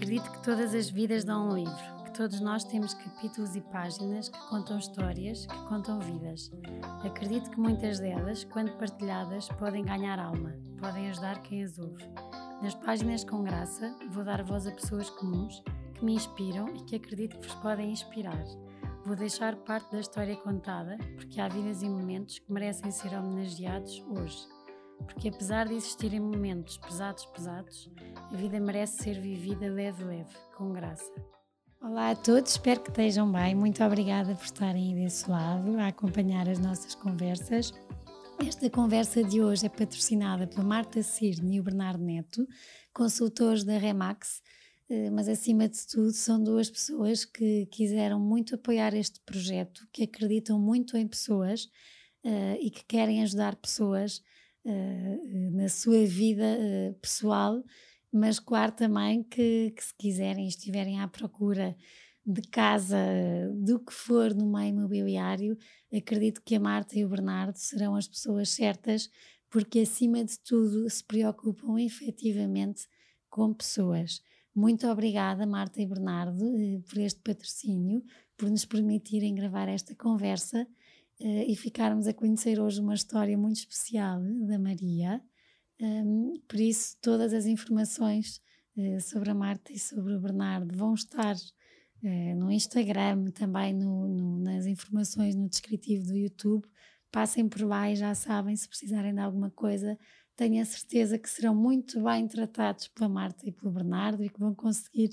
Acredito que todas as vidas dão um livro, que todos nós temos capítulos e páginas que contam histórias, que contam vidas. Acredito que muitas delas, quando partilhadas, podem ganhar alma, podem ajudar quem as ouve. Nas páginas com graça, vou dar voz a pessoas comuns que me inspiram e que acredito que vos podem inspirar. Vou deixar parte da história contada, porque há vidas e momentos que merecem ser homenageados hoje porque apesar de existirem momentos pesados, pesados, a vida merece ser vivida leve, leve, com graça. Olá a todos, espero que estejam bem. Muito obrigada por estarem aí desse lado a acompanhar as nossas conversas. Esta conversa de hoje é patrocinada pela Marta Cirne e o Bernardo Neto, consultores da Remax, eh, mas acima de tudo são duas pessoas que quiseram muito apoiar este projeto, que acreditam muito em pessoas uh, e que querem ajudar pessoas uh, na sua vida pessoal, mas claro também que, que, se quiserem estiverem à procura de casa, do que for no meio imobiliário, acredito que a Marta e o Bernardo serão as pessoas certas, porque acima de tudo se preocupam efetivamente com pessoas. Muito obrigada, Marta e Bernardo, por este patrocínio, por nos permitirem gravar esta conversa uh, e ficarmos a conhecer hoje uma história muito especial da Maria. Um, por isso, todas as informações uh, sobre a Marta e sobre o Bernardo vão estar uh, no Instagram, também no, no, nas informações no descritivo do YouTube. Passem por lá e já sabem, se precisarem de alguma coisa, tenho a certeza que serão muito bem tratados pela Marta e pelo Bernardo e que vão conseguir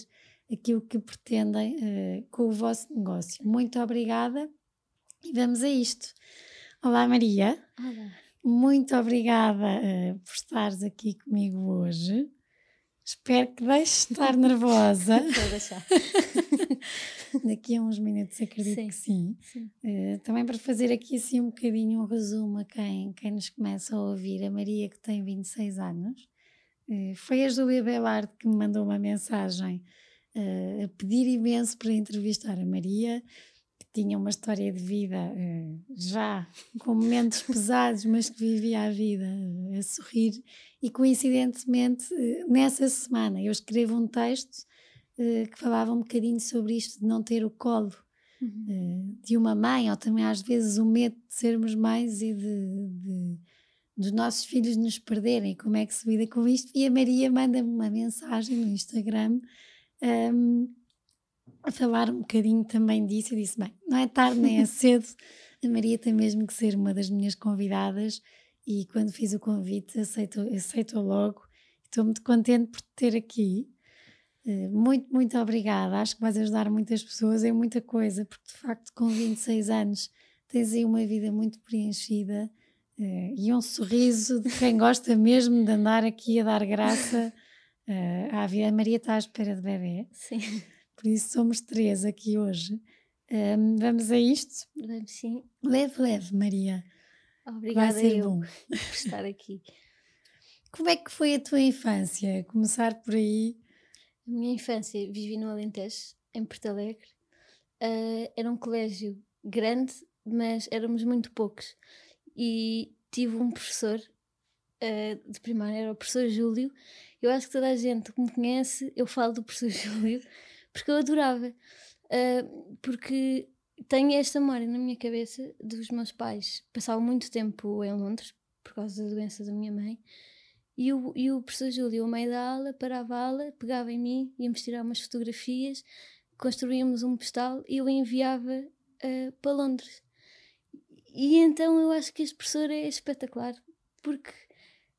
aquilo que pretendem uh, com o vosso negócio. Muito obrigada e vamos a isto. Olá, Maria. Olá. Muito obrigada uh, por estares aqui comigo hoje. Espero que deixes de estar nervosa. Vou deixar. Daqui a uns minutos acredito sim, que sim. sim. Uh, também para fazer aqui assim um bocadinho um resumo a quem, quem nos começa a ouvir, a Maria que tem 26 anos. Uh, foi a Júlia Belard que me mandou uma mensagem uh, a pedir imenso para entrevistar a Maria tinha uma história de vida uh, já com momentos pesados, mas que vivia a vida uh, a sorrir. E coincidentemente, uh, nessa semana, eu escrevo um texto que falava um bocadinho sobre isto de não ter o colo uhum. de uma mãe, ou também às vezes o medo de sermos mães e de, de dos nossos filhos nos perderem, como é que se lida com isto. E a Maria manda-me uma mensagem no Instagram. Um, a falar um bocadinho também disso. Eu disse: bem, não é tarde nem é cedo, a Maria tem mesmo que ser uma das minhas convidadas. E quando fiz o convite, aceitou, aceitou logo. Estou muito contente por te ter aqui. Eh, muito, muito obrigada. Acho que vais ajudar muitas pessoas em muita coisa, porque de facto, com 26 anos, tens aí uma vida muito preenchida uh, e um sorriso de quem gosta mesmo de andar aqui a dar graça uh, à vida. A Maria está à espera de bebê. Sim. Por isso somos três aqui hoje. Um, vamos a isto? Vamos sim. Leve, leve, Maria. Obrigada Vai ser eu bom. por estar aqui. Como é que foi a tua infância? Começar por aí. A minha infância vivi no Alentejo, em Porto Alegre. Uh, era um colégio grande, mas éramos muito poucos. E tive um professor uh, de primária, era o professor Júlio. Eu acho que toda a gente que me conhece, eu falo do professor Júlio porque eu adorava. Uh, porque tenho esta memória na minha cabeça dos meus pais. Passavam muito tempo em Londres por causa da doença da minha mãe. E o, e o professor Júlio, ao meio da aula, parava a aula, pegava em mim, íamos tirar umas fotografias, construíamos um postal e eu enviava uh, para Londres. E então eu acho que este professor é espetacular, porque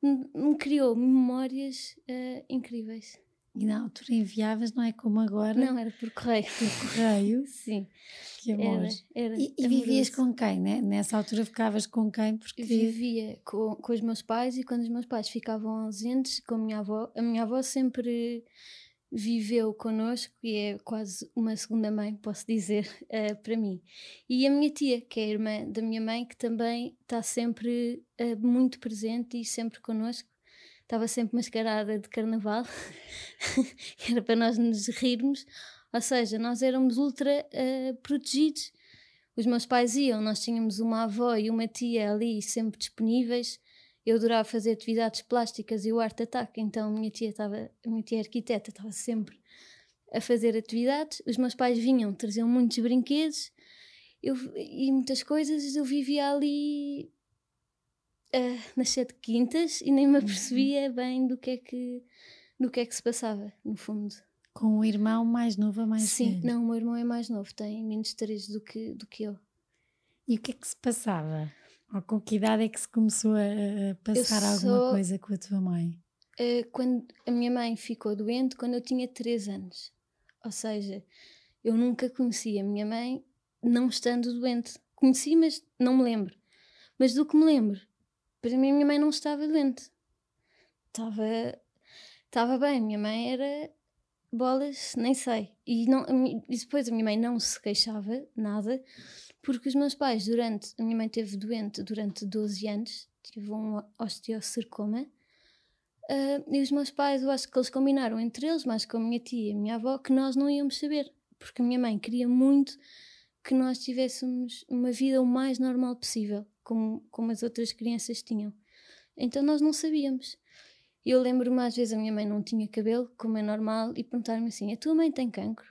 me criou memórias uh, incríveis. E na altura enviavas, não é como agora? Não, era por correio. Por correio? Sim. Que amor. Era, era e, e vivias com quem, né? Nessa altura ficavas com quem? Porque... Eu vivia com, com os meus pais e quando os meus pais ficavam ausentes, com a minha avó, a minha avó sempre viveu connosco e é quase uma segunda mãe, posso dizer, uh, para mim. E a minha tia, que é a irmã da minha mãe, que também está sempre uh, muito presente e sempre connosco estava sempre mascarada de carnaval, era para nós nos rirmos, ou seja, nós éramos ultra uh, protegidos. Os meus pais iam, nós tínhamos uma avó e uma tia ali sempre disponíveis. Eu adorava fazer atividades plásticas e o arte ataque, então a minha tia estava, a minha tia arquiteta estava sempre a fazer atividades. Os meus pais vinham, traziam muitos brinquedos eu, e muitas coisas. Eu vivia ali uh, nas sete quintas e nem me uhum. apercebia bem do que é que, do que, é que se passava, no fundo. Com o irmão mais novo ou mais Sim, não, o meu irmão é mais novo, tem menos três do que, do que eu. E o que é que se passava? Ou com que idade é que se começou a, passar alguma coisa com a tua mãe? Uh, quando a minha mãe ficou doente, quando eu tinha 3 anos. Ou seja, eu nunca conheci a minha mãe não estando doente. Conheci, mas não me lembro. Mas do que me lembro, para mim a minha mãe não estava doente. Estava, estava bem, minha mãe era bolas, nem sei. E, não, e depois a minha mãe não se queixava nada, porque os meus pais, durante. A minha mãe teve doente durante 12 anos, tive um osteocercoma. Uh, e os meus pais, eu acho que eles combinaram entre eles, mais com a minha tia e a minha avó, que nós não íamos saber, porque a minha mãe queria muito que nós tivéssemos uma vida o mais normal possível, como, como as outras crianças tinham. Então nós não sabíamos. Eu lembro-me às vezes a minha mãe não tinha cabelo, como é normal, e perguntar-me assim: a tua mãe tem cancro?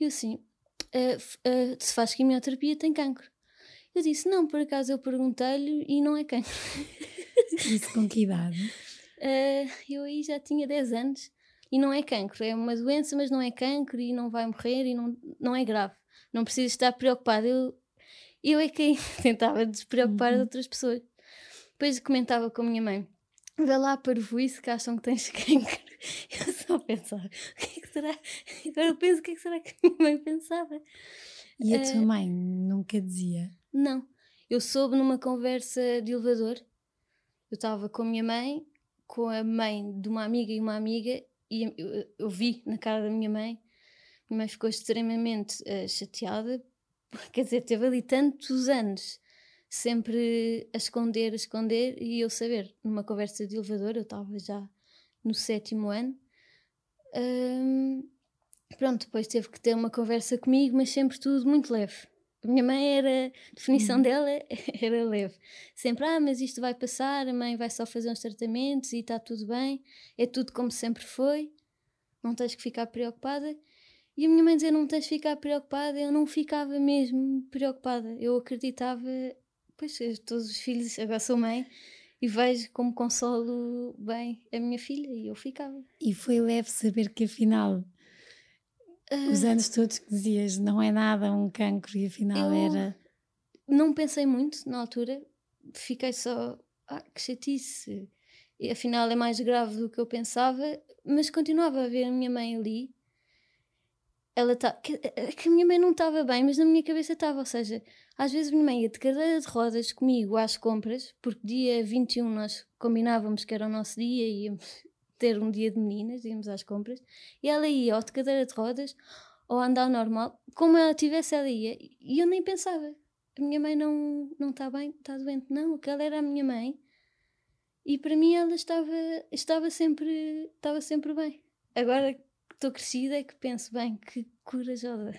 E eu assim: uh, uh, se faz quimioterapia, tem cancro. Eu disse: não, por acaso eu perguntei-lhe e não é cancro. Isso com que idade? Uh, eu aí já tinha 10 anos e não é cancro, é uma doença, mas não é cancro e não vai morrer e não, não é grave. Não precisa estar preocupado. Eu, eu é quem tentava despreocupar uhum. outras pessoas. Depois comentava com a minha mãe: vê lá para o isso que acham que tens cancro. Eu só pensava: o que é que será? Agora eu penso: o que é que será que a minha mãe pensava? E a tua uh, mãe nunca dizia? Não. Eu soube numa conversa de elevador. Eu estava com a minha mãe, com a mãe de uma amiga e uma amiga, e eu, eu vi na cara da minha mãe. Minha mãe ficou extremamente uh, chateada. Quer dizer, teve ali tantos anos sempre a esconder, a esconder, e eu saber, numa conversa de elevador, eu estava já no sétimo ano. Um, pronto, depois teve que ter uma conversa comigo, mas sempre tudo muito leve. A minha mãe era, a definição uhum. dela era leve. Sempre, ah, mas isto vai passar, a mãe vai só fazer uns tratamentos e está tudo bem, é tudo como sempre foi, não tens que ficar preocupada. E a minha mãe dizia: Não tens de ficar preocupada. Eu não ficava mesmo preocupada. Eu acreditava pois todos os filhos, agora sou mãe e vejo como consolo bem a minha filha e eu ficava. E foi leve saber que afinal uh, os anos todos que dizias não é nada um cancro e afinal era. Não pensei muito na altura, fiquei só, ah, que chatice. E afinal é mais grave do que eu pensava, mas continuava a ver a minha mãe ali. Ela tá, que, que a minha mãe não estava bem, mas na minha cabeça estava, ou seja, às vezes minha mãe ia de cadeira de rodas comigo às compras, porque dia 21 nós combinávamos que era o nosso dia e íamos ter um dia de meninas, íamos às compras, e ela ia ou de cadeira de rodas ou andar normal, como ela tivesse, ela ia, e eu nem pensava. A minha mãe não está bem, está doente, não, aquela era a minha mãe. E para mim ela estava estava sempre estava sempre bem. Agora estou crescida é que penso bem que corajosa.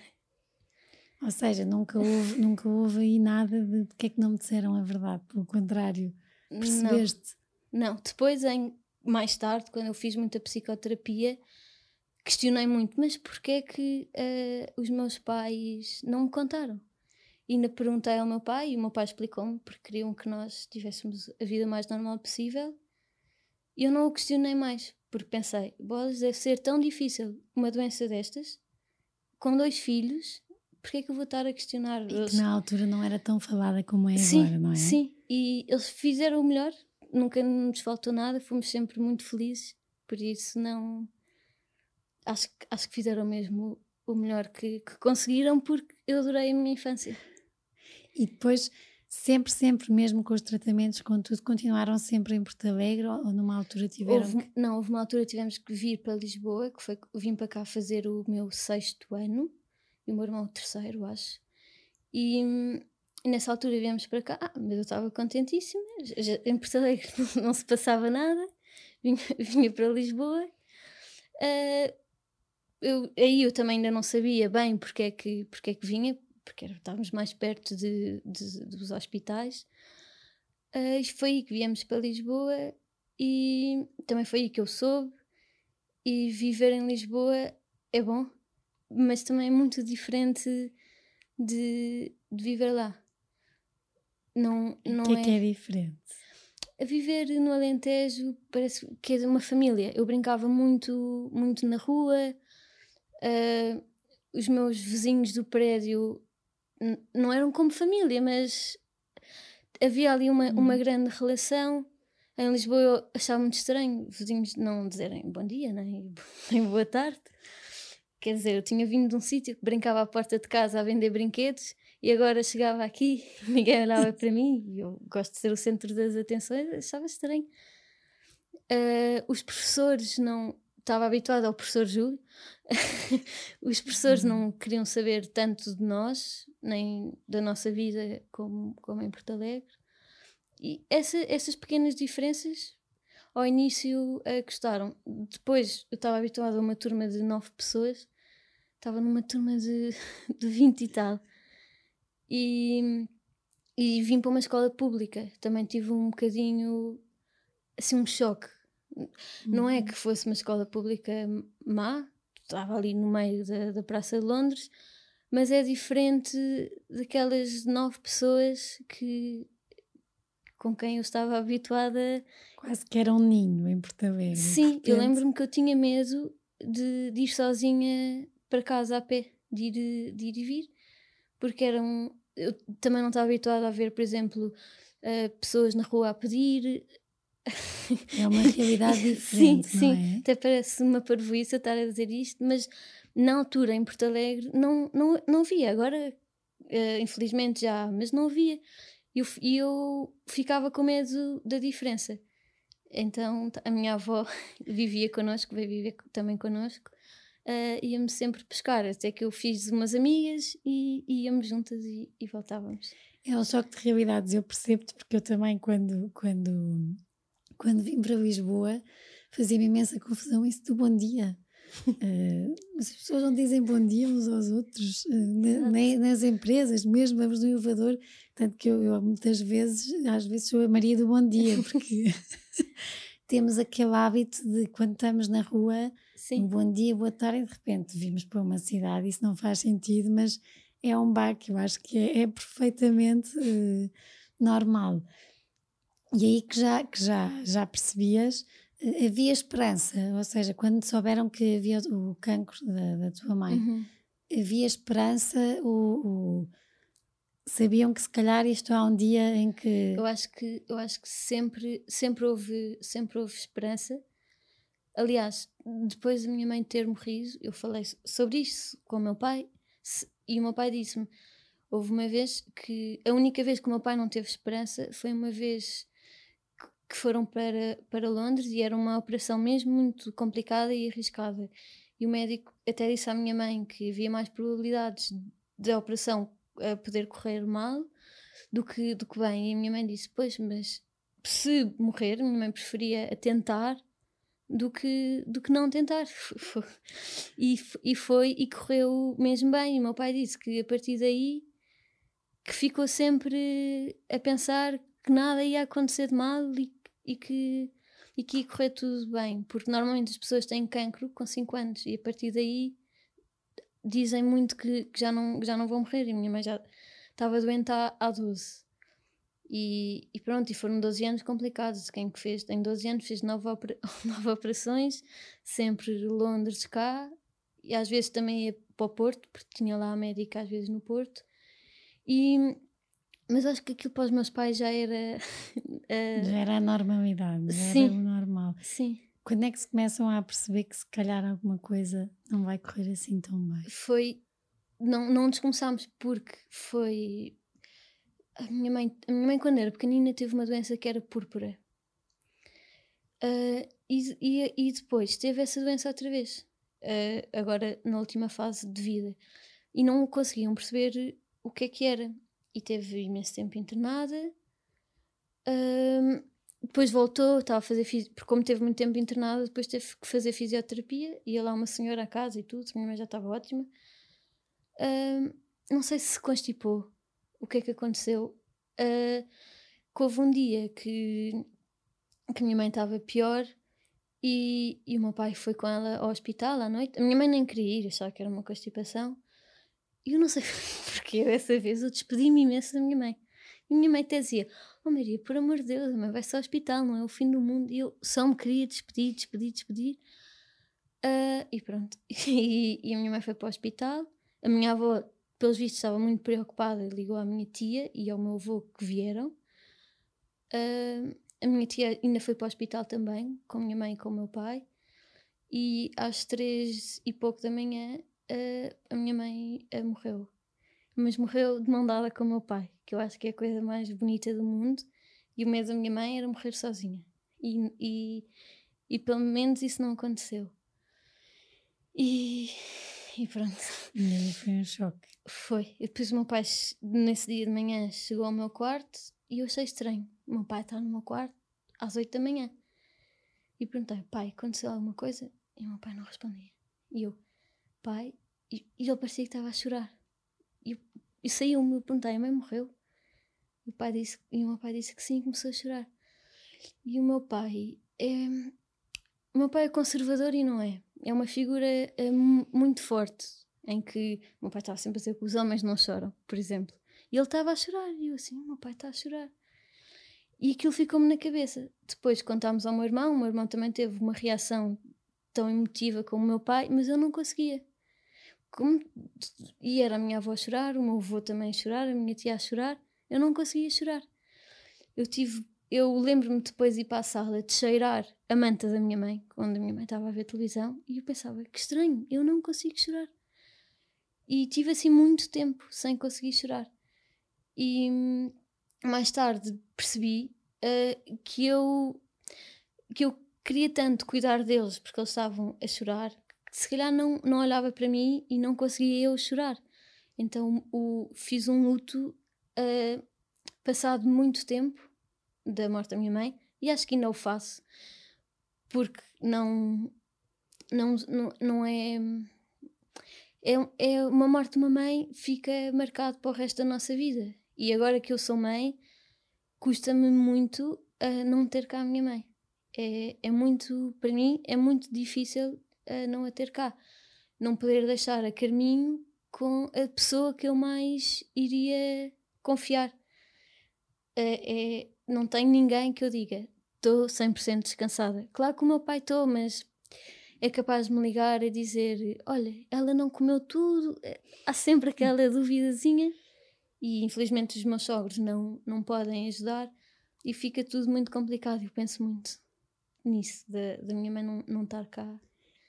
Ou seja, nunca houve, nunca houve aí nada de, de que é que não me disseram a verdade, pelo contrário, percebeste? Não, não. depois, em, mais tarde, quando eu fiz muita psicoterapia, questionei muito, mas porquê é que uh, os meus pais não me contaram? E ainda perguntei ao meu pai e o meu pai explicou-me porque queriam que nós tivéssemos a vida mais normal possível. E eu não o questionei mais, porque pensei, bolas, deve ser tão difícil uma doença destas, com dois filhos, porque é que eu vou estar a questionar? E eles... que na altura não era tão falada como é sim, agora, não é? Sim, e eles fizeram o melhor, nunca nos faltou nada, fomos sempre muito felizes, por isso não. Acho, acho que fizeram mesmo o melhor que, que conseguiram, porque eu adorei a minha infância. E depois sempre, sempre, mesmo com os tratamentos, com tudo, continuaram sempre em Porto Alegre ou numa altura tiveram houve, que... Não, houve uma altura tivemos que vir para Lisboa, que foi, vim para cá fazer o meu sexto ano e o meu irmão o terceiro, acho. E, e nessa altura viemos para cá, ah, mas eu estava contentíssima, já, em Porto Alegre não, se passava nada, vinha, vinha para Lisboa. Uh, eu, aí eu também ainda não sabia bem porque é que, porque é que vinha, porque estávamos mais perto de, de dos hospitais. Uh, foi aí que viemos para Lisboa e também foi aí que eu soube. E viver em Lisboa é bom, mas também é muito diferente de, de viver lá. Não, não o que é, é que é diferente? A viver no Alentejo parece que é de uma família. Eu brincava muito, muito na rua. Uh, os meus vizinhos do prédio não eram como família, mas havia ali uma, uma uhum. grande relação. Em Lisboa eu achava muito estranho vizinhos não dizerem bom dia nem, nem boa tarde. Quer dizer, eu tinha vindo de um sítio que brincava à porta de casa a vender brinquedos e agora chegava aqui e ninguém olhava para mim e eu gosto de ser o centro das atenções, achava estranho. Uh, os professores não. Estava habituado ao professor Júlio, os professores uhum. não queriam saber tanto de nós, nem da nossa vida, como, como em Porto Alegre. E essa, essas pequenas diferenças, ao início, uh, gostaram. Depois, eu estava habituada a uma turma de nove pessoas, estava numa turma de, de 20 e tal. E, e vim para uma escola pública. Também tive um bocadinho, assim, um choque. Não é uhum. que fosse uma escola pública má, estava ali no meio da, da Praça de Londres, mas é diferente daquelas nove pessoas que com quem eu estava habituada. Quase que era um ninho em Porto Alegre. Sim, eu lembro-me que eu tinha medo de, de, ir sozinha para casa a pé, de ir, de ir e vir, porque eram. Eu também não estava habituada a ver, por exemplo, uh, pessoas na rua a pedir, é uma realidade diferente. sim, sim. É? Até parece uma parvoíça estar a dizer isto, mas na altura em Porto Alegre não, não, não havia. Agora, uh, infelizmente já, mas não havia. E eu, eu ficava com medo da diferença. Então a minha avó vivia connosco, veio viver também connosco. Uh, íamos sempre pescar, até que eu fiz umas amigas e, e íamos juntas e, e voltávamos. É um choque de realidades, eu percebo-te, porque eu também, quando, quando quando vim para Lisboa, fazia-me imensa confusão isso do bom dia. Uh, as pessoas não dizem bom dia uns aos outros, uh, nem nas empresas, mesmo vamos no elevador. Tanto que eu, eu, muitas vezes, às vezes, sou a Maria do bom dia, porque temos aquele hábito de quando estamos na rua, Sim. um bom dia, boa tarde, e de repente vimos para uma cidade, isso não faz sentido, mas é um baque, eu acho que é, é perfeitamente uh, normal. E aí que já, que já, já percebias, eh, havia esperança, ou seja, quando souberam que havia o cancro da, da tua mãe, uhum. havia esperança, o, o, sabiam que se calhar isto há um dia em que... Eu acho que, eu acho que sempre, sempre, houve, sempre houve esperança. Aliás, depois da minha mãe ter morrido, eu falei sobre isso com o meu pai e o meu pai disse-me, houve uma vez que, a única vez que o meu pai não teve esperança foi uma vez que foram para, para Londres e era uma operação mesmo muito complicada e arriscada. E o médico até disse à minha mãe que havia mais probabilidades da operação a poder correr mal do que, do que bem. E a minha mãe disse: Pois, mas se morrer, minha mãe preferia tentar do que, do que não tentar. e, e foi e correu mesmo bem. E o meu pai disse que a partir daí que ficou sempre a pensar que nada ia acontecer de mal e e que, e que ia correr tudo bem, porque normalmente as pessoas têm cancro com 5 anos e a partir daí dizem muito que, que, já, não, já não vão morrer. E minha mãe já estava doente há, há 12. E, e, pronto, e foram 12 anos complicados. Quem que fez, tem 12 anos, fez 9, opera, operações, sempre Londres cá, e às vezes também ia para o Porto, porque tinha lá a médica às vezes no Porto. E, mas acho que aquilo para os meus pais já era. Uh... Já era a normalidade, já Sim. era o normal. Sim. Quando é que se começam a perceber que se calhar alguma coisa não vai correr assim tão bem? Foi. Não, não nos começámos porque foi. A minha, mãe, a minha mãe, quando era pequenina, teve uma doença que era púrpura. Uh, e, e, e, depois teve essa doença outra vez, uh, agora na última fase de vida. E não conseguiam perceber o que é que era e teve imenso tempo internada. Um, depois voltou, estava a fazer porque como teve muito tempo internada, depois teve que fazer fisioterapia. Ia lá uma senhora à casa e tudo, minha mãe já estava ótima. Um, não sei se se constipou, o que é que aconteceu. Uh, houve um dia que, que minha mãe estava pior E, e o meu pai foi com ela ao hospital à noite. A minha mãe nem queria ir, achava que era uma constipação. Eu não sei porque dessa vez eu despedi-me imenso da minha mãe. E minha mãe até dizia: Oh Maria, por amor de Deus, a mãe vai-se ao hospital, não é o fim do mundo. E eu só me queria despedir, despedir, despedir. Uh, e pronto. E, e, a minha mãe foi para o hospital. A minha avó, pelos vistos, estava muito preocupada, ligou à minha tia e ao meu avô que vieram. Uh, a minha tia ainda foi para o hospital também, com a minha mãe e com o meu pai. E às três e pouco da manhã, uh, a minha mãe morreu. Mas morreu de mão dada com o meu pai que eu acho que é a coisa mais bonita do mundo, e o medo da minha mãe era morrer sozinha. E, e, e pelo menos isso não aconteceu. E, e pronto. E foi um choque. Foi. E depois o meu pai, nesse dia de manhã, chegou ao meu quarto e eu achei estranho. O meu pai está no meu quarto às oito da manhã. E perguntei, pai, aconteceu alguma coisa? E o meu pai não respondia. E eu, pai, e, e ele parecia que estava a chorar. E, e saiu-me, eu perguntei, a mãe morreu? E o, pai disse, e o meu pai disse que sim, começou a chorar. E o meu pai é. O meu pai é conservador e não é. É uma figura é, muito forte, em que o meu pai estava sempre a dizer que os homens não choram, por exemplo. E ele estava a chorar, e eu assim, o meu pai está a chorar. E aquilo ficou-me na cabeça. Depois contámos ao meu irmão, o meu irmão também teve uma reação tão emotiva como o meu pai, mas eu não conseguia. Como... E era a minha avó a chorar, o meu avô também a chorar, a minha tia a chorar, eu não conseguia chorar. Eu tive, eu lembro-me depois de ir para a sala de cheirar a manta da minha mãe, quando a minha mãe estava a ver televisão, e eu pensava, que estranho, eu não consigo chorar. E tive assim muito tempo sem conseguir chorar. E hum, mais tarde percebi uh, que eu que eu queria tanto cuidar deles porque eles estavam a chorar se calhar não, não olhava para mim e não conseguia eu chorar. Então o, fiz um luto uh, passado muito tempo da morte da minha mãe, e acho que ainda o faço, porque não, não, não, não é, é. É uma morte de uma mãe fica marcado para o resto da nossa vida. E agora que eu sou mãe, custa-me muito uh, não ter cá a minha mãe. É, é muito, para mim, é muito difícil uh, não a ter cá. Não poder deixar a Carminho com a pessoa que eu mais iria confiar. É, é, não tenho ninguém que eu diga estou 100% descansada. Claro que o meu pai estou, mas é capaz de me ligar e dizer: Olha, ela não comeu tudo. É, há sempre aquela duvidazinha. E infelizmente os meus sogros não, não podem ajudar e fica tudo muito complicado. Eu penso muito nisso, da, da minha mãe não, não estar cá.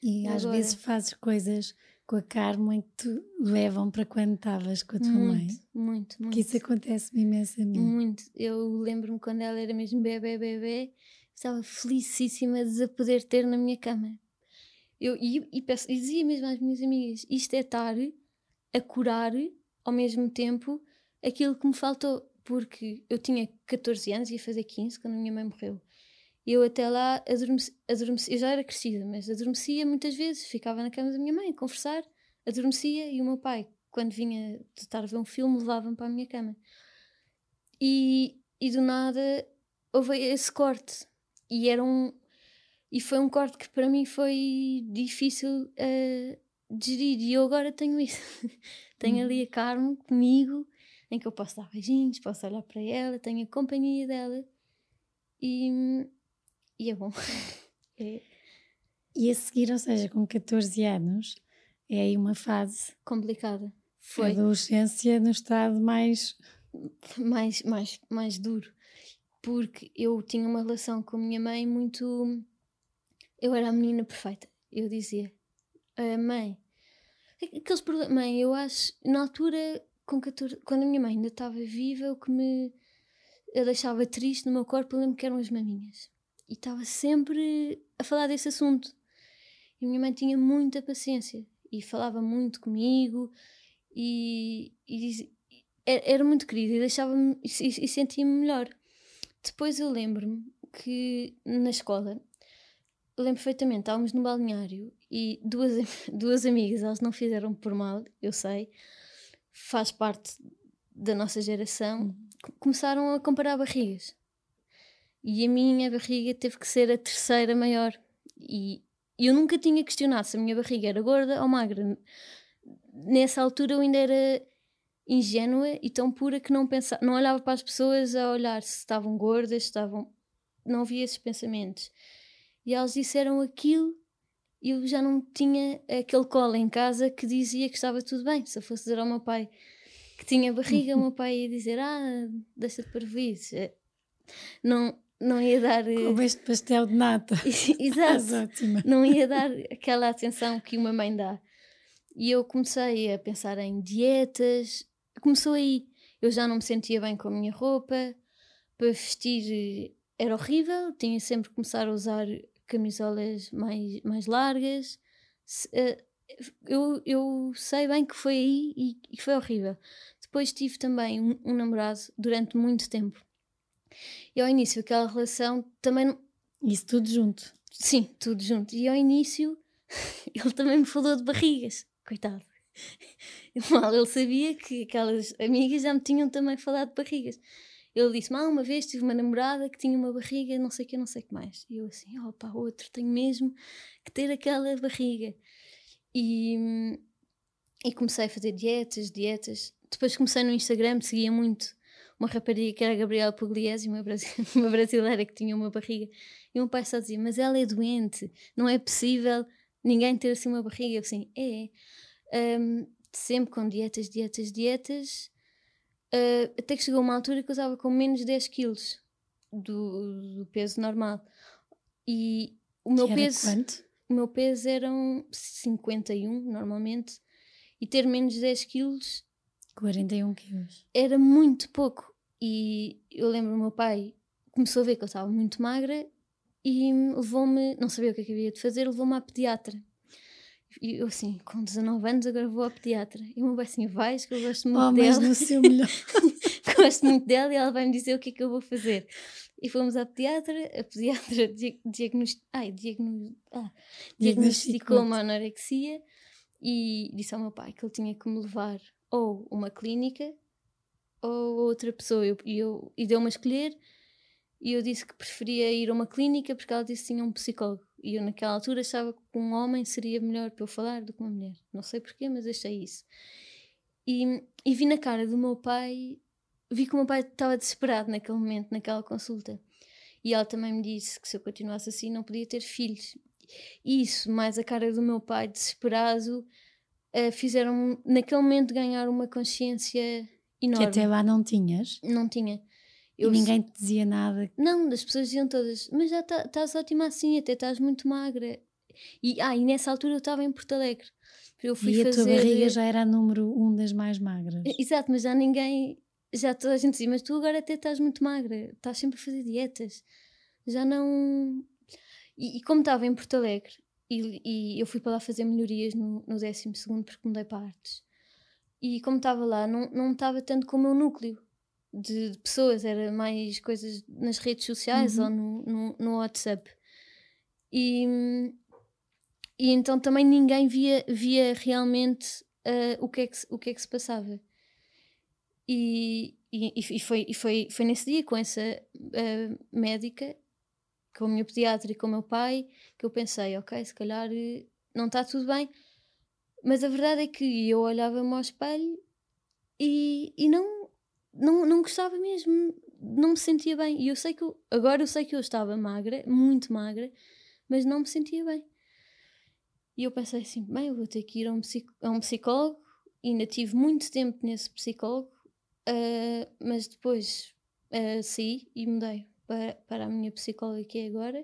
E às vezes fazes coisas com a Carmen que te levam para quando estavas com a tua muito, mãe? Muito, muito. Que isso acontece-me imensamente. Muito. Eu lembro-me quando ela era mesmo bebê, bebê, estava felicíssima de a poder ter na minha cama. Eu, e, e, peço, e dizia mesmo às minhas amigas: isto é estar a curar ao mesmo tempo aquilo que me faltou. Porque eu tinha 14 anos, ia fazer 15 quando a minha mãe morreu. E eu até lá adormeci, adormeci, eu já era crescida, mas adormecia muitas vezes, ficava na cama da minha mãe a conversar, adormecia e o meu pai, quando vinha de estar a ver um filme, levava-me para a minha cama. E, e do nada houve esse corte. E era um. E foi um corte que para mim foi difícil uh, de gerir. E eu agora tenho isso. tenho ali a Carmo comigo, em que eu posso dar beijinhos, posso olhar para ela, tenho a companhia dela. E, e é bom. é. E a seguir, ou seja, com 14 anos, é aí uma fase complicada. Foi. A adolescência no estado mais. Mais, mais, mais duro. Porque eu tinha uma relação com a minha mãe muito. Eu era a menina perfeita. Eu dizia, a mãe, aqueles problemas. Mãe, eu acho, na altura, com 14, quando a minha mãe ainda estava viva, o que me deixava triste no meu corpo, eu lembro que eram as maminhas e estava sempre a falar desse assunto. E a minha mãe tinha muita paciência e falava muito comigo e, e era muito querida e deixava-me e, e sentia-me melhor. Depois eu lembro-me que na escola, lembro perfeitamente, estávamos no balneário e duas, duas amigas, elas não fizeram por mal, eu sei, faz parte da nossa geração, uhum. começaram a comparar barrigas e a minha barriga teve que ser a terceira maior. E eu nunca tinha questionado se a minha barriga era gorda ou magra. Nessa altura eu ainda era ingênua e tão pura que não pensava, não olhava para as pessoas a olhar se estavam gordas, se estavam. Não havia esses pensamentos. E elas disseram aquilo e eu já não tinha aquele colo em casa que dizia que estava tudo bem. Se eu fosse dizer ao meu pai que tinha barriga, o meu pai ia dizer: Ah, deixa de parvoíces. É, não, não ia dar. Eh, Com este pastel de nata. Exato. Não ia dar aquela atenção que uma mãe dá. E eu comecei a pensar em dietas. Começou aí. Eu já não me sentia bem com a minha roupa. Para vestir eh, era horrível. Tinha sempre que começar a usar camisolas mais, mais largas. Eh, eu, eu sei bem que foi aí e, e foi horrível. Depois tive também um, um namorado durante muito tempo e ao início aquela relação também não... Isso tudo junto. Sim, tudo junto. E ao início ele também me falou de barrigas. Coitado. Mal ele sabia que aquelas amigas já me tinham também falado de barrigas. Ele disse: Mal, uma vez tive uma namorada que tinha uma barriga, não sei o que, não sei o que mais. E eu assim: opa, outro, tenho mesmo que ter aquela barriga. E, e comecei a fazer dietas, dietas. Depois comecei no Instagram, seguia muito uma rapariga que era Gabriela Pugliese, uma, uma brasileira que tinha uma barriga. E o meu pai só dizia: Mas ela é doente, não é possível ninguém ter assim uma barriga. Eu assim: É. Um, sempre com dietas, dietas, dietas. Uh, até que chegou uma altura que eu estava com menos de 10 quilos do, do peso normal. E o meu peso. Quanto? O meu peso eram 51 normalmente. E ter menos de 10 quilos 41 quilos. Era muito pouco. E eu lembro o meu pai começou a ver que eu estava muito magra e levou-me, não sabia o que, é que havia de fazer, levou-me à pediatra. E eu assim, com 19 anos agora vou à pediatra. E o meu pai assim, vais que eu gosto muito oh, dela. no seu melhor. gosto muito dela e ela vai-me dizer o que é que eu vou fazer. E fomos à pediatra, a pediatra diagnost... Ai, diagno... ah, diagnosticou uma anorexia e disse ao meu pai que ele tinha que me levar ou uma clínica ou outra pessoa. E eu, e deu-me a escolher e eu disse que preferia ir a uma clínica porque ela disse que tinha um psicólogo. E eu naquela altura achava que um homem seria melhor para eu falar do que uma mulher. Não sei porquê, mas achei isso. E, e vi na cara do meu pai, vi que o meu pai estava desesperado naquele momento, naquela consulta. E ela também me disse que se eu continuasse assim não podia ter filhos. Isso, mais a cara do meu pai desesperado, uh, fizeram naquele momento ganhar uma consciência enorme. Que até lá não tinhas? Não tinha. Eu, e ninguém te dizia nada? Não, as pessoas diziam todas, mas já tá, estás tá, ótima assim, até estás muito magra. E, ah, e nessa altura eu estava em Porto Alegre. Eu fui e fazer... a tua barriga já era a número um das mais magras. Exato, mas já ninguém, já toda a gente dizia, mas tu agora até estás muito magra, estás sempre a fazer dietas. Já não. E, e como estava em Porto Alegre, e, e, eu fui para lá fazer melhorias no, no 12 porque mudei para artes. E como estava lá, não, não estava tanto com o meu núcleo de, de pessoas, era mais coisas nas redes sociais uhum. ou no, no, no, WhatsApp. E, e então também ninguém via, via realmente uh, o, que é que, o que é que se passava. E, e, e, foi, e foi, foi nesse dia com essa uh, médica com a minha pediatra e com o meu pai, que eu pensei, ok, se calhar eh, não está tudo bem. Mas a verdade é que eu olhava-me ao espelho e, e não, não, não gostava mesmo, não me sentia bem. E eu sei que eu, agora eu sei que eu estava magra, muito magra, mas não me sentia bem. E eu pensei assim, bem, eu vou ter que ir a um, a um psicólogo. E ainda tive muito tempo nesse psicólogo, uh, mas depois uh, saí e mudei para, para a minha psicóloga que é agora.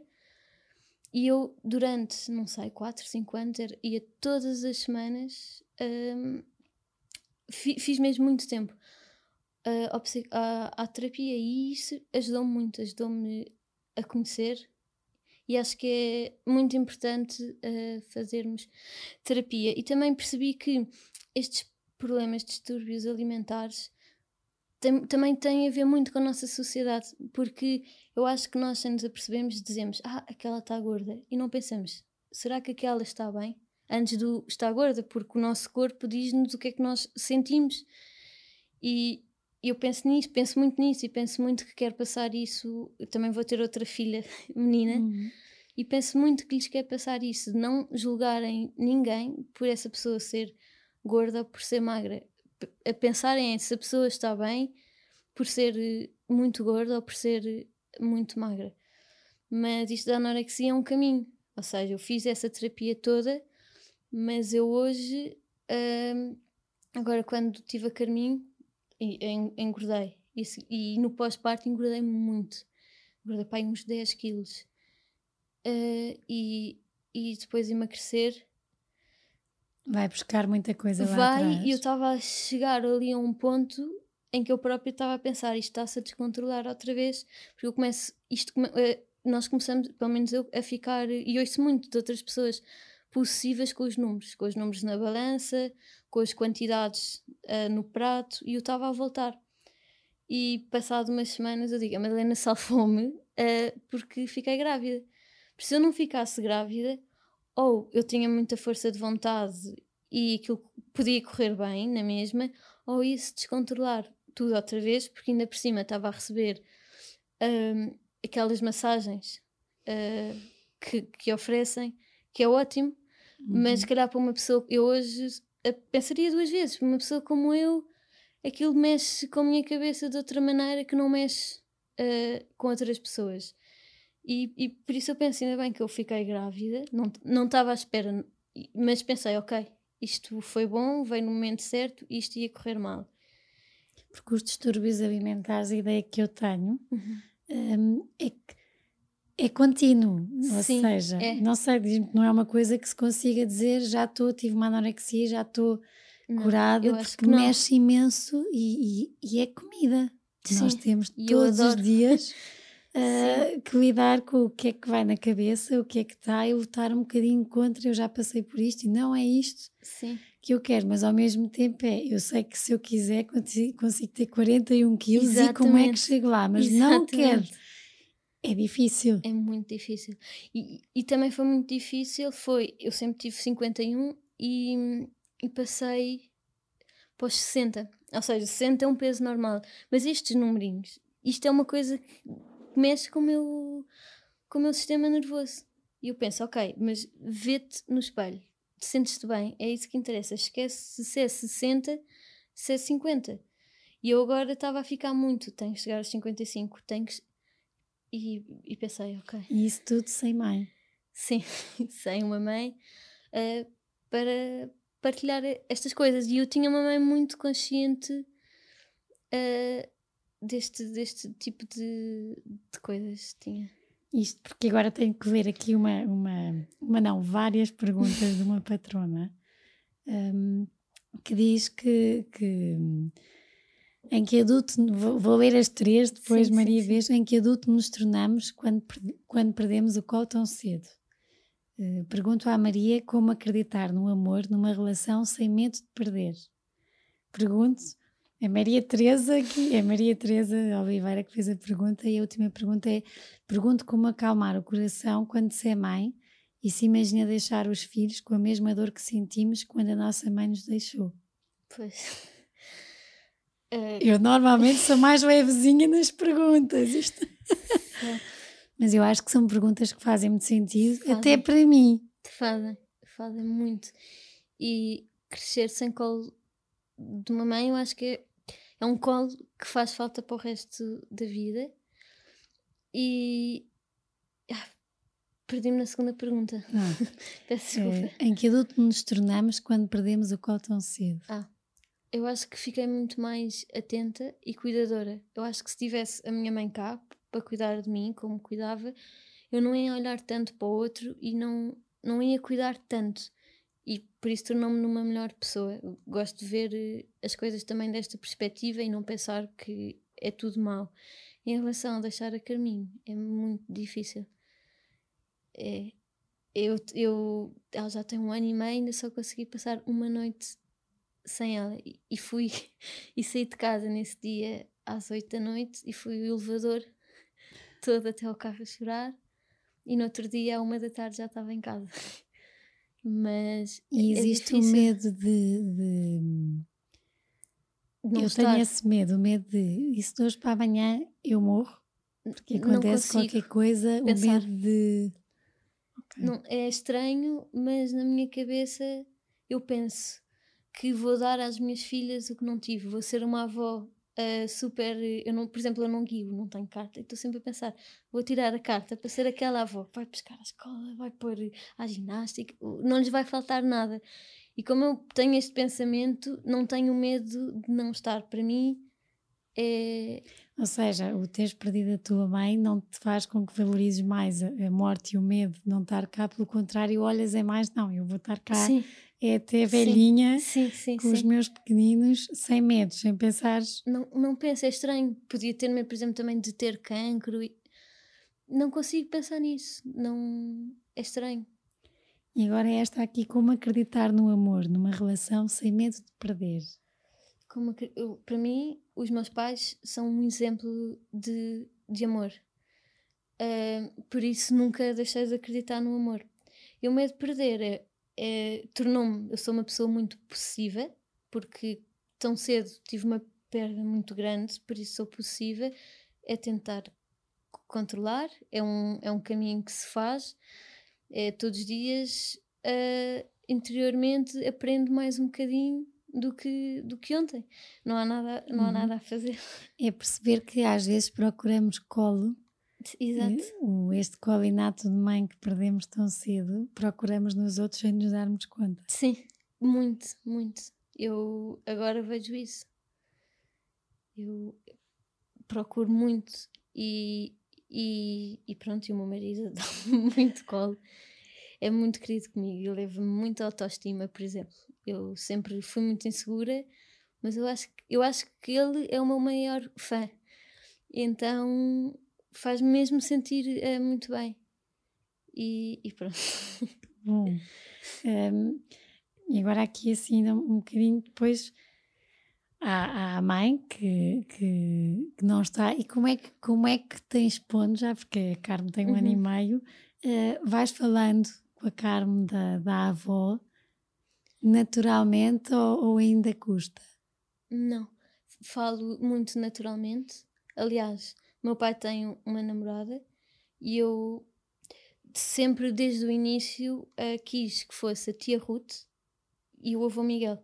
E eu, durante, não sei, 4, 5 anos, ia todas as semanas, um, fiz mesmo muito tempo uh, à, à terapia e isso ajudou-me muito, ajudou-me a conhecer. E acho que é muito importante uh, fazermos terapia. E também percebi que estes problemas, distúrbios alimentares, tem, também tem a ver muito com a nossa sociedade, porque eu acho que nós, sem nos apercebemos, dizemos: Ah, aquela está gorda, e não pensamos: será que aquela está bem? Antes do está gorda, porque o nosso corpo diz-nos o que é que nós sentimos. E eu penso nisso, penso muito nisso, e penso muito que quero passar isso. Eu também vou ter outra filha menina, uhum. E penso muito que lhes quer passar isso, de não julgarem ninguém por essa pessoa ser gorda ou por ser magra. A pensarem em se a pessoa está bem por ser eh, muito gorda ou por ser eh, muito magra. Mas isto da anorexia é um caminho. Ou seja, eu fiz essa terapia toda, mas eu hoje, hum, agora quando tive a Carminho, engordei. E, e no pós-parto engordei muito. Engordei para uns 10 quilos. Uh, e, e depois emagrecer. Vai buscar muita coisa lá Vai, e eu estava a chegar ali a um ponto em que eu própria estava a pensar isto está-se a descontrolar outra vez, porque eu começo, isto, uh, nós começamos, pelo menos eu, a ficar, e ouço muito de outras pessoas, possíveis com os números, com os números na balança, com as quantidades uh, no prato, e eu estava a voltar. E passado umas semanas eu digo, a Madalena salvou-me uh, porque fiquei grávida. Porque se eu não ficasse grávida, ou eu tinha muita força de vontade e aquilo podia correr bem na mesma, ou ia se descontrolar tudo outra vez, porque ainda por cima estava a receber um, aquelas massagens uh, que, que oferecem, que é ótimo, uhum. mas se calhar para uma pessoa, eu hoje uh, pensaria duas vezes, para uma pessoa como eu, aquilo mexe com a minha cabeça de outra maneira que não mexe uh, com outras pessoas. E, e por isso eu penso, ainda bem que eu fiquei grávida, não estava à espera, mas pensei, ok, isto foi bom, veio no momento certo e isto ia correr mal. Porque os distúrbios alimentares, a ideia que eu tenho uhum. um, é que é contínuo, Sim, ou seja, é. não sei, não é uma coisa que se consiga dizer já estou, tive uma anorexia, já estou curada, porque mexe imenso e, e, e, é comida. Sim. Nós temos todos os dias uh, que lidar com o que é que vai na cabeça, o que é que está, e lutar um bocadinho contra. Eu já passei por isto e não é isto Sim. que eu quero, mas ao mesmo tempo é. Eu sei que se eu quiser consigo, consigo ter 41 quilos Exatamente. e como é que chego lá, mas Exatamente. não quero. É difícil. É muito difícil. E, e também foi muito difícil. Foi, eu sempre tive 51 e e passei para os 60. Ou seja, 60 é um peso normal. Mas estes numerinhos, isto é uma coisa mexe com o meu, com o meu sistema nervoso. E eu penso, ok, mas vê-te no espelho, te sentes-te bem, é isso que interessa. Esquece se é 60, se é 50. E eu agora estava a ficar muito, tenho que chegar aos 55, tenho que. E, e pensei, ok. E isso tudo sem mãe? Sim, sem uma mãe, uh, para, partilhar estas coisas. E eu tinha uma mãe muito consciente uh, deste, deste tipo de, de coisas. Tinha. Isto porque agora tenho que ver aqui uma, uma, uma não, várias perguntas de uma patrona um, que diz que, que em que adulto, vou, vou ler as três, depois sim, Maria sim, vez, em que adulto nos tornamos quando, quando perdemos o colo tão cedo. Eh, pergunto à Maria como acreditar no amor numa relação sem medo de perder. Pergunto, é Maria Teresa aqui, é Maria Teresa Oliveira que fez a pergunta e a última pergunta é: pergunto como acalmar o coração quando se é mãe e se imagina deixar os filhos com a mesma dor que sentimos quando a nossa mãe nos deixou. Pois. Eu normalmente sou mais levezinha nas perguntas. Isto... Mas eu acho que são perguntas que fazem muito sentido, fazem. até para mim. Fazem, fazem muito. E crescer sem colo de uma mãe, eu acho que é, é um colo que faz falta para o resto da vida. E. Ah, Perdi-me na segunda pergunta. Peço desculpa. É, em que adulto nos tornamos quando perdemos o colo tão cedo? Ah, eu acho que fiquei muito mais atenta e cuidadora. Eu acho que se tivesse a minha mãe cá, para cuidar de mim como cuidava, eu não ia olhar tanto para o outro e não, não ia cuidar tanto. E por isso tornou-me numa melhor pessoa. Gosto de ver eh, as coisas também desta perspectiva e não pensar que é tudo mau. Em relação a deixar a Carminho, é muito difícil. É, eu, eu, ela já tem um ano e meio, ainda só consegui passar uma noite sem ela. E, e fui e saí de casa nesse dia às oito da noite e fui o elevador todo até ao carro a chorar e no outro dia, à uma da tarde, já estava em casa. Mas. E é existe o medo de. de... eu estar. tenho esse medo, o medo de. E se de hoje para amanhã eu morro? Porque acontece qualquer coisa, pensar. o medo de. Não, é estranho, mas na minha cabeça eu penso que vou dar às minhas filhas o que não tive. Vou ser uma avó uh, super. Eu não, por exemplo, eu não guio, não tenho carta. Estou sempre a pensar: vou tirar a carta para ser aquela avó que vai pescar à escola, vai pôr à ginástica, não lhes vai faltar nada. E como eu tenho este pensamento, não tenho medo de não estar. Para mim, é. Ou seja, o teres perdido a tua mãe não te faz com que valorizes mais a, a morte e o medo de não estar cá, pelo contrário, olhas é mais, não, eu vou estar cá, sim. é até velhinha, sim. Sim, com os meus pequeninos, sem medo, sem pensar. Não, não penso, é estranho. Podia ter medo, por exemplo, também de ter cancro. E... Não consigo pensar nisso, não. É estranho. E agora é esta aqui, como acreditar no amor, numa relação sem medo de perder. Como, eu, para mim, os meus pais são um exemplo de, de amor. Uh, por isso nunca deixei de acreditar no amor. E o medo de perder é, é, tornou-me. Eu sou uma pessoa muito possessiva, porque tão cedo tive uma perda muito grande, por isso sou possessiva. É tentar controlar, é um, é um caminho que se faz. É todos os dias, uh, interiormente, aprendo mais um bocadinho do que, do que ontem. Não há, nada, não há uhum. nada a fazer. É perceber que às vezes procuramos colo. Exato. O, este colo inato de mãe que perdemos tão cedo, procuramos nos outros sem nos darmos conta. Sim, muito, muito. Eu agora vejo isso. Eu procuro muito e, e, e pronto, e o meu marido dá muito colo. É muito querido comigo, ele leva-me muita autoestima, por exemplo. Eu sempre fui muito insegura, mas eu acho, eu acho que ele é o meu maior fã. Então faz-me mesmo sentir uh, muito bem. E, e pronto. Bom. Um, e agora aqui assim um bocadinho depois à, à mãe que, que, que, não está e como é que, como é que tens pondo, já porque a Carmen tem um uhum. ano e meio, uh, vais falando com a Carmen da, da avó naturalmente ou, ou ainda custa? Não, falo muito naturalmente. Aliás, meu pai tem uma namorada e eu sempre desde o início uh, quis que fosse a tia Ruth e o avô Miguel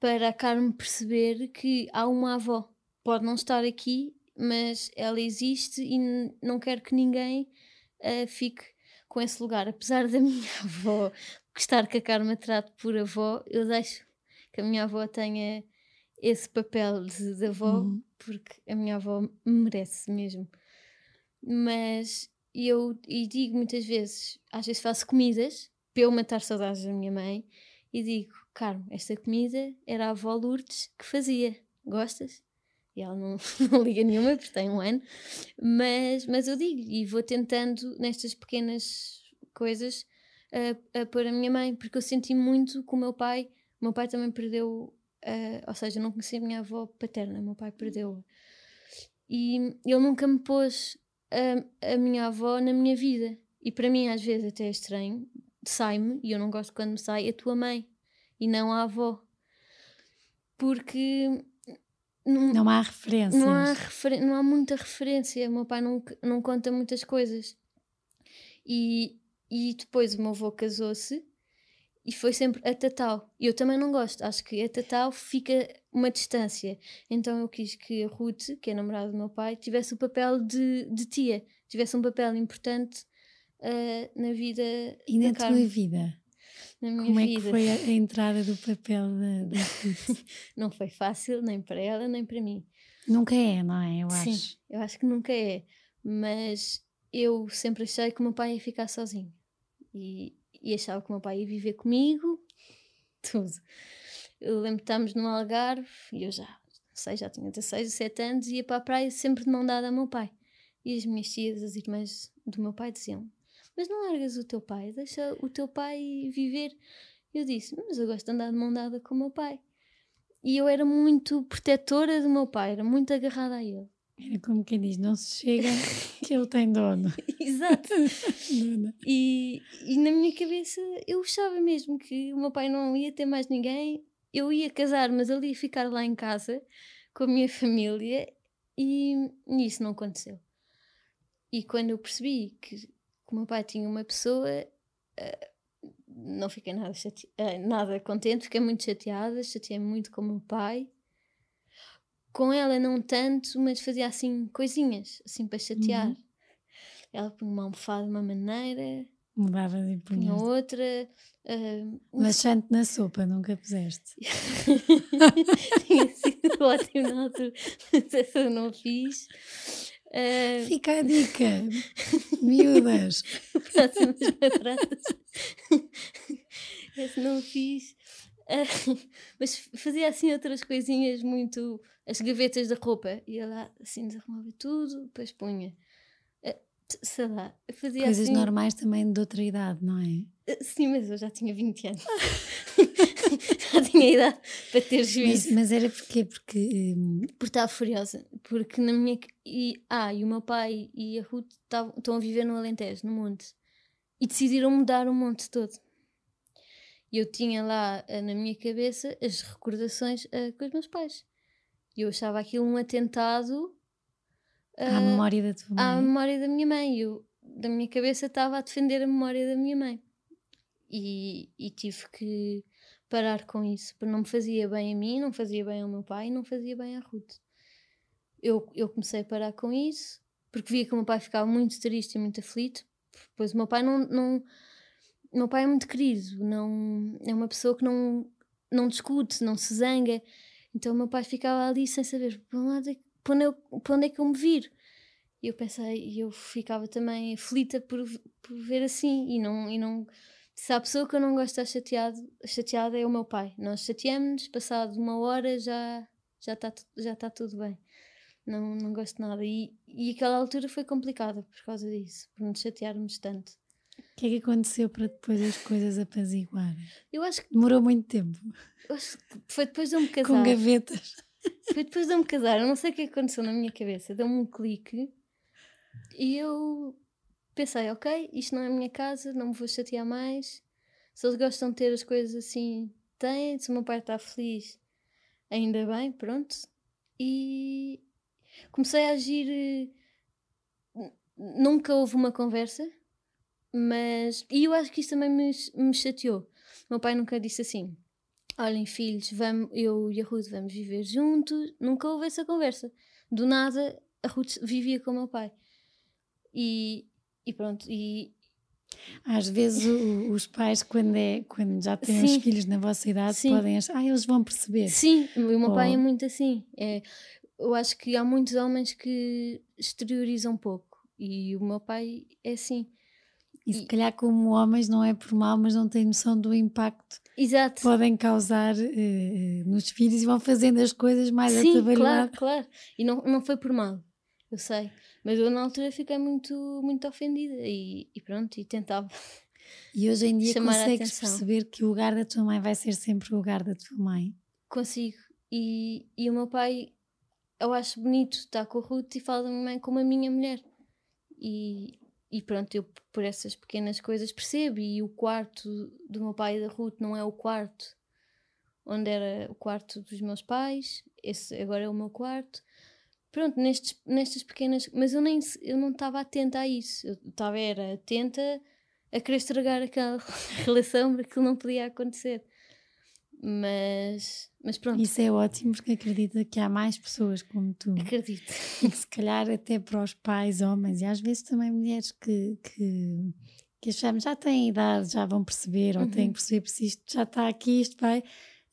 para a Carmen perceber que há uma avó. Pode não estar aqui, mas ela existe e não quero que ninguém uh, fique com esse lugar. Apesar da minha avó gostar que a Carmen me trate por avó, eu deixo que a minha avó tenha esse papel de, de avó, uhum. porque a minha avó merece mesmo. Mas eu e digo muitas vezes, às vezes faço comidas para eu matar saudades da minha mãe e digo, Carmo, esta comida era a avó Lourdes que fazia, gostas? E ela não, não liga nenhuma porque tem um ano, mas, mas eu digo e vou tentando nestas pequenas coisas a, a pôr a minha mãe, porque eu senti muito com o meu pai. O meu pai também perdeu, uh, ou seja, não conhecia a minha avó paterna, meu pai perdeu. E ele nunca me pôs a, a minha avó na minha vida. E para mim, às vezes, até é estranho, sai-me, e eu não gosto quando me sai, a tua mãe e não a avó. Porque não, não há referências. Não há, não há muita referência. O meu pai não, não conta muitas coisas. E, e depois o meu avô casou-se e foi sempre a Tatal. E eu também não gosto, acho que a Tatal fica uma distância. Então eu quis que a Ruth, que é a namorada do meu pai, tivesse o papel de, de tia, tivesse um papel importante uh, na vida. E na tua vida? Na minha Como vida. é que foi a, a entrada do papel da, da Ruth? não foi fácil, nem para ela, nem para mim. Nunca é, não é? Eu Sim, acho. eu acho que nunca é. Mas eu sempre achei que o meu pai ia ficar sozinho. E, e achava que o meu pai ia viver comigo, tudo. Eu lembro que estávamos no Algarve e eu já, sei, já tinha 16, 17 anos e ia para a praia sempre de mão dada ao meu pai. E as minhas tias, as irmãs do meu pai diziam: Mas não largas o teu pai, deixa o teu pai viver. Eu disse: Mas eu gosto de andar de mão dada com o meu pai. E eu era muito protetora do meu pai, era muito agarrada a ele. Era como quem diz, não se chega que ele tem dono. Exato. e, e na minha cabeça eu achava mesmo que o meu pai não ia ter mais ninguém, eu ia casar, mas ele ia ficar lá em casa com a minha família e, e isso não aconteceu. E quando eu percebi que que o meu pai tinha uma pessoa, uh, não fiquei nada, chate... Uh, nada contente, fiquei muito chateada, chateei muito com o meu pai. Com ela não tanto, mas fazia assim coisinhas, assim para chatear. Uhum. Ela punha uma almofada de uma maneira, Mudava de punha outra. Uh, Laxante na sopa, nunca puseste? Tinha sido ótimo na altura, mas essa eu não fiz. Uh... Fica a dica, miúdas. Próximas namoradas. Essa não fiz. Uh, mas fazia assim outras coisinhas muito. As gavetas da roupa. Ia lá assim, desarrumava tudo, depois punha. Uh, sei lá, fazia Coisas assim... normais também de outra idade, não é? Uh, sim, mas eu já tinha 20 anos. já tinha idade para ter juízo. Mas, mas era porquê? Porque. Um... Porque estava furiosa. Porque na minha. E, ah, e o meu pai e a Ruth tavam, estão a viver no Alentejo, no monte. E decidiram mudar o monte todo. E eu tinha lá uh, na minha cabeça as recordações uh, com os meus pais. E eu achava aquilo um atentado. à memória da tua mãe. À memória da minha mãe. Eu, da minha cabeça, estava a defender a memória da minha mãe. E, e tive que parar com isso, porque não me fazia bem a mim, não fazia bem ao meu pai, não fazia bem à Ruth. Eu, eu comecei a parar com isso, porque via que o meu pai ficava muito triste e muito aflito, pois o meu pai não, não meu pai é muito querido, não, é uma pessoa que não, não discute, não se zanga, então o meu pai ficava ali sem saber para onde, é, para onde, eu, para onde é que eu me viro. E eu pensei, e eu ficava também aflita por, por ver assim, e não, e não se há pessoa que eu não gosto de estar chateado, chateada é o meu pai. Nós chateamos-nos, passado uma hora já já está já tá tudo bem. Não, não gosto de nada. E, e aquela altura foi complicada por causa disso, por nos chatearmos tanto. O que é que aconteceu para depois as coisas apaziguarem? Eu acho que. Demorou muito tempo. Foi depois de eu me casar. Com gavetas. Foi depois de eu me casar. Eu não sei o que aconteceu na minha cabeça. Deu-me um clique e eu pensei, ok, isto não é a minha casa, não me vou chatear mais. Se eles gostam de ter as coisas assim, têm. Se o meu pai está feliz, ainda bem, pronto. E comecei a agir. Eh, nunca houve uma conversa, mas. E eu acho que isso também me, me chateou. Meu pai nunca disse assim: olhem, filhos, vamos, eu e a Ruth vamos viver juntos. Nunca houve essa conversa. Do nada, a Ruth vivia com o meu pai. E, e pronto, e às vezes o, os pais, quando, é, quando já têm Sim. os filhos na vossa idade, Sim. podem achar, ah, eles vão perceber. Sim, o meu Ou... pai é muito assim. É, eu acho que há muitos homens que exteriorizam pouco e o meu pai é assim. E se calhar, como homens, não é por mal, mas não têm noção do impacto Exato. que podem causar uh, nos filhos e vão fazendo as coisas mais Sim, atabalhoadas. Claro, claro. E não, não foi por mal, eu sei. Mas eu na altura fiquei muito, muito ofendida e, e pronto, e tentava. E hoje em dia consegues perceber que o lugar da tua mãe vai ser sempre o lugar da tua mãe? Consigo. E, e o meu pai, eu acho bonito estar com a Ruth e fala da minha mãe como a minha mulher. E, e pronto, eu por essas pequenas coisas percebo. E o quarto do meu pai e da Ruth não é o quarto onde era o quarto dos meus pais, esse agora é o meu quarto pronto, nestes, nestas pequenas. Mas eu nem eu não estava atenta a isso. Eu estava era atenta a querer estragar aquela relação porque aquilo não podia acontecer. Mas, mas pronto. Isso é ótimo porque acredita que há mais pessoas como tu. Acredito. E que se calhar até para os pais, homens e às vezes também mulheres que, que, que achamos já têm idade, já vão perceber, ou uhum. têm que perceber se isto já está aqui, isto vai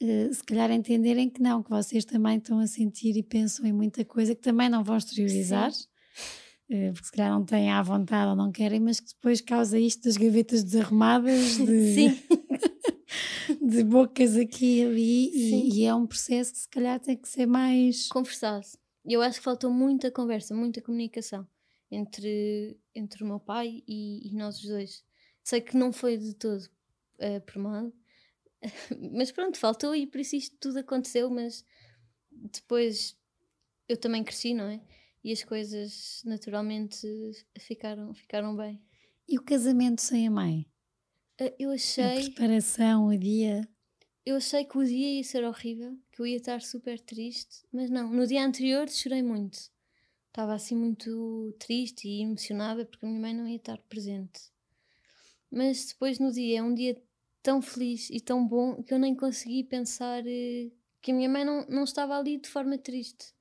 eh, se calhar entenderem que não, que vocês também estão a sentir e pensam em muita coisa que também não vão exteriorizar, uh, porque se calhar não têm à vontade ou não querem, mas que depois causa isto das gavetas desarrumadas, de, de bocas aqui e ali, e, e, é um processo que se calhar tem que ser mais conversado. Eu acho que faltou muita conversa, muita comunicação entre, entre o meu pai e, e nós os dois. Sei que não foi de todo uh, por mal, mas pronto, faltou e por isso isto tudo aconteceu, mas depois eu também cresci, não é? E as coisas naturalmente ficaram, ficaram bem. E o casamento sem a mãe? Ah, eu achei. A preparação, o dia. Eu achei que o dia ia ser horrível, que eu ia estar super triste, mas não. No dia anterior chorei muito. estava assim muito triste e emocionada porque a minha mãe não ia estar presente. Mas depois no dia, é um dia tão feliz e tão bom que eu nem consegui pensar eh, que a minha mãe não, não estava ali de forma triste.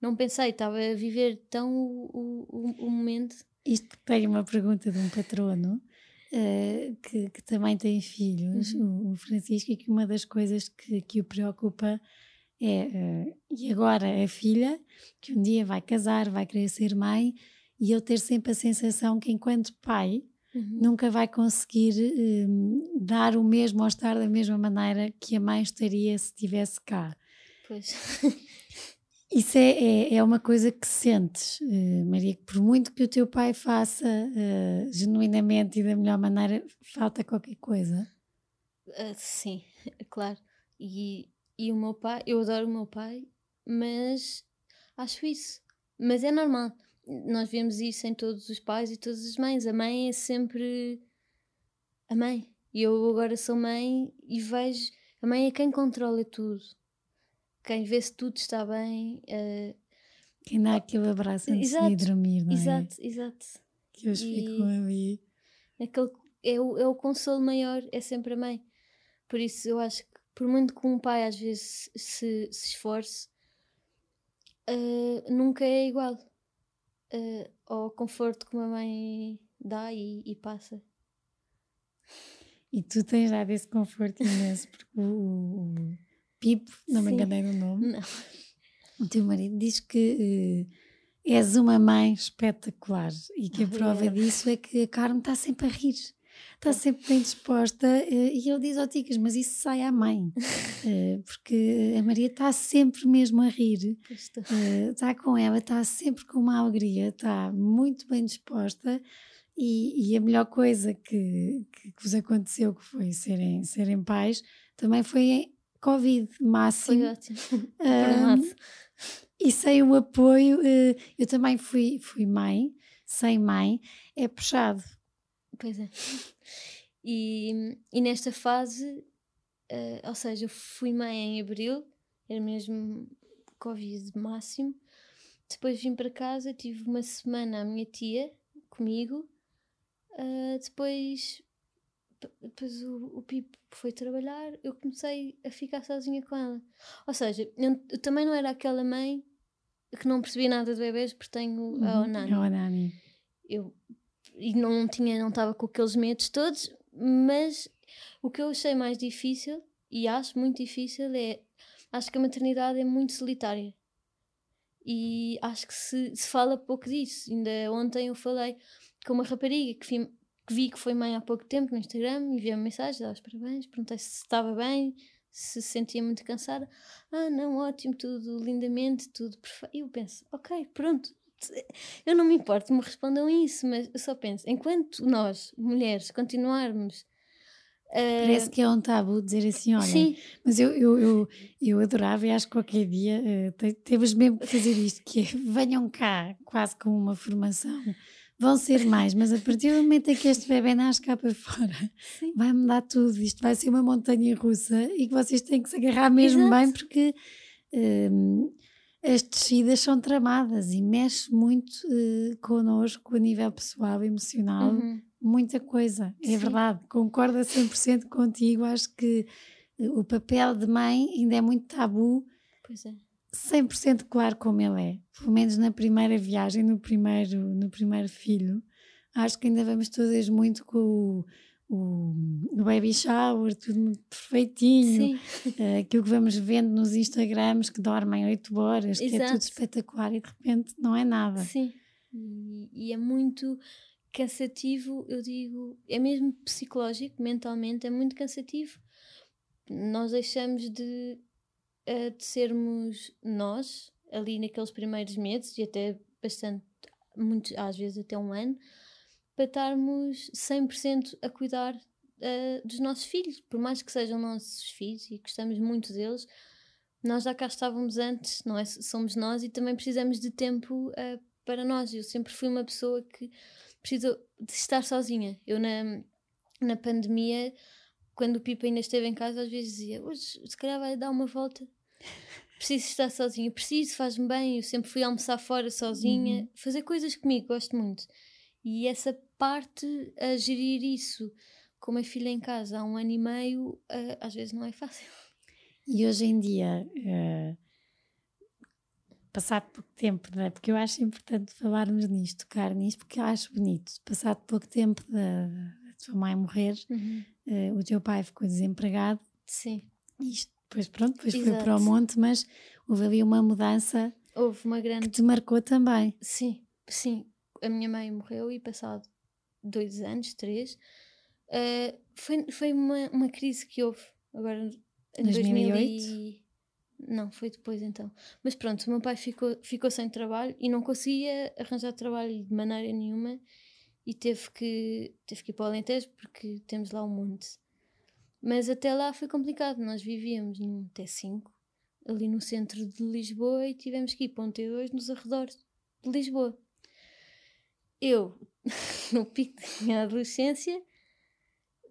Não pensei, estava a viver tão o, o, o momento. Isto tem uma pergunta de um patrono uh, que, que, também tem filhos, uhum. o, Francisco, e que uma das coisas que, que o preocupa é, uh, e agora a filha, que um dia vai casar, vai querer ser mãe, e eu ter sempre a sensação que enquanto pai uhum. nunca vai conseguir uh, dar o mesmo ou estar da mesma maneira que a mãe estaria se estivesse cá. Pois. Isso é, é, é, uma coisa que sentes, uh, Maria, que por muito que o teu pai faça uh, genuinamente e da melhor maneira, falta qualquer coisa. Uh, sim, claro. E e o meu pai, eu adoro o meu pai, mas acho isso. Mas é normal. Nós vemos isso em todos os pais e todas as mães. A mãe é sempre a mãe. E eu agora sou mãe e vejo. A mãe é quem controla tudo. Quem vê se tudo está bem. Uh... Quem dá aquele abraço antes exato, de dormir, não é? Exato, exato. Que eles e ficam ali. Aquele, é, o, é o consolo maior, é sempre a mãe. Por isso eu acho que por muito que um pai às vezes se, se esforce, uh, nunca é igual uh, ao conforto que uma mãe dá e, e, passa. E tu tens dado esse conforto imenso, porque o, o Pipo, não me enganei no nome, não. o teu marido diz que uh, és uma mãe espetacular e que a prova disso é que a Carmen está sempre a rir está sempre bem disposta uh, e ele diz ao oh, Ticas, mas isso sai à mãe, uh, porque a Maria está sempre mesmo a rir, está com ela, está sempre com uma alegria, está muito bem disposta e, e a melhor coisa que, que, que, vos aconteceu, que foi serem, serem pais, também foi Covid máximo. Foi ótimo. Um, e sem o apoio, eu também fui, fui mãe, sem mãe, é puxado Pois é. E, e nesta fase, uh, ou seja, eu fui mãe em abril, era mesmo Covid máximo. Depois vim para casa, tive uma semana a minha tia comigo. Uh, depois depois o, o Pipo foi trabalhar, eu comecei a ficar sozinha com ela. Ou seja, eu, eu também não era aquela mãe que não percebia nada de bebês porque tenho uhum, a Onani. A Onani. Eu e não tinha, não estava com aqueles medos todos, mas o que eu achei mais difícil e acho muito difícil é acho que a maternidade é muito solitária e acho que se, se fala pouco disso. Ainda ontem eu falei com uma rapariga que que vi que foi mãe há pouco tempo no Instagram, enviou-me mensagem, dava os parabéns, perguntei se estava bem, se se sentia muito cansada. Ah, não, ótimo, tudo lindamente, tudo perfeito. E eu penso, ok, pronto, eu não me importo me respondam isso, mas eu só penso, enquanto nós, mulheres, continuarmos Uh, Parece que é um tabu dizer assim, olha, sim. mas eu, eu, eu, eu adorava e acho que qualquer dia uh, temos mesmo que fazer isto, que é, venham cá, quase com uma formação, vão ser mais, mas a partir do momento em que este bebê nasce cá para fora, sim. vai mudar tudo, isto vai ser uma montanha russa e que vocês têm que se agarrar mesmo Exato. bem, porque uh, as descidas são tramadas e mexe muito uh, connosco a nível pessoal, emocional, uhum. muita coisa, é Sim. verdade, concordo a 100% contigo, acho que uh, o papel de mãe ainda é muito tabu, pois é. 100% claro como ele é, pelo menos na primeira viagem, no primeiro, no primeiro filho, acho que ainda vamos todas muito com o o, baby shower, tudo perfeitinho, uh, aquilo que vamos vendo nos Instagrams que dormem 8 horas, Exato. que é tudo espetacular e de repente não é nada. Sim, e, e, é muito cansativo, eu digo, é mesmo psicológico, mentalmente, é muito cansativo. Nós deixamos de, uh, de sermos nós ali naqueles primeiros meses e até bastante, muito, às vezes até um ano para estarmos 100% a cuidar uh, dos nossos filhos, por mais que sejam nossos filhos e gostamos muito deles, nós já cá estávamos antes, não é? Somos nós e também precisamos de tempo uh, para nós. Eu sempre fui uma pessoa que precisou de estar sozinha. Eu na, na pandemia, quando o Pipa ainda esteve em casa, às vezes dizia, hoje se calhar vai dar uma volta. Preciso estar sozinha, preciso, faz-me bem. Eu sempre fui almoçar fora sozinha, Uhum. fazer coisas comigo, gosto muito. E essa parte, a gerir isso com uma filha em casa há um ano e meio, ah, às vezes não é fácil. E hoje em dia, eh, passado pouco tempo, não é? porque eu acho importante falarmos nisto, tocar nisto, porque eu acho bonito. Passado pouco tempo da, da tua mãe morrer, eh, o teu pai ficou desempregado, Sim, isto depois, pronto, depois foi para o Exato. monte, mas houve ali uma mudança houve uma que grande. te marcou também. Sim, sim. A minha mãe morreu e passado dois anos, três, ah, foi, foi uma, uma crise que houve agora em 2008? 2000 e... Não, foi depois então. Mas pronto, o meu pai ficou, ficou sem trabalho e não conseguia arranjar trabalho de maneira nenhuma e teve que, teve que ir para o Alentejo porque temos lá um monte. Mas até lá foi complicado. Nós vivíamos num T5, ali no centro de Lisboa, e tivemos que ir para um T2 nos arredores de Lisboa. Eu, no pico da minha adolescência,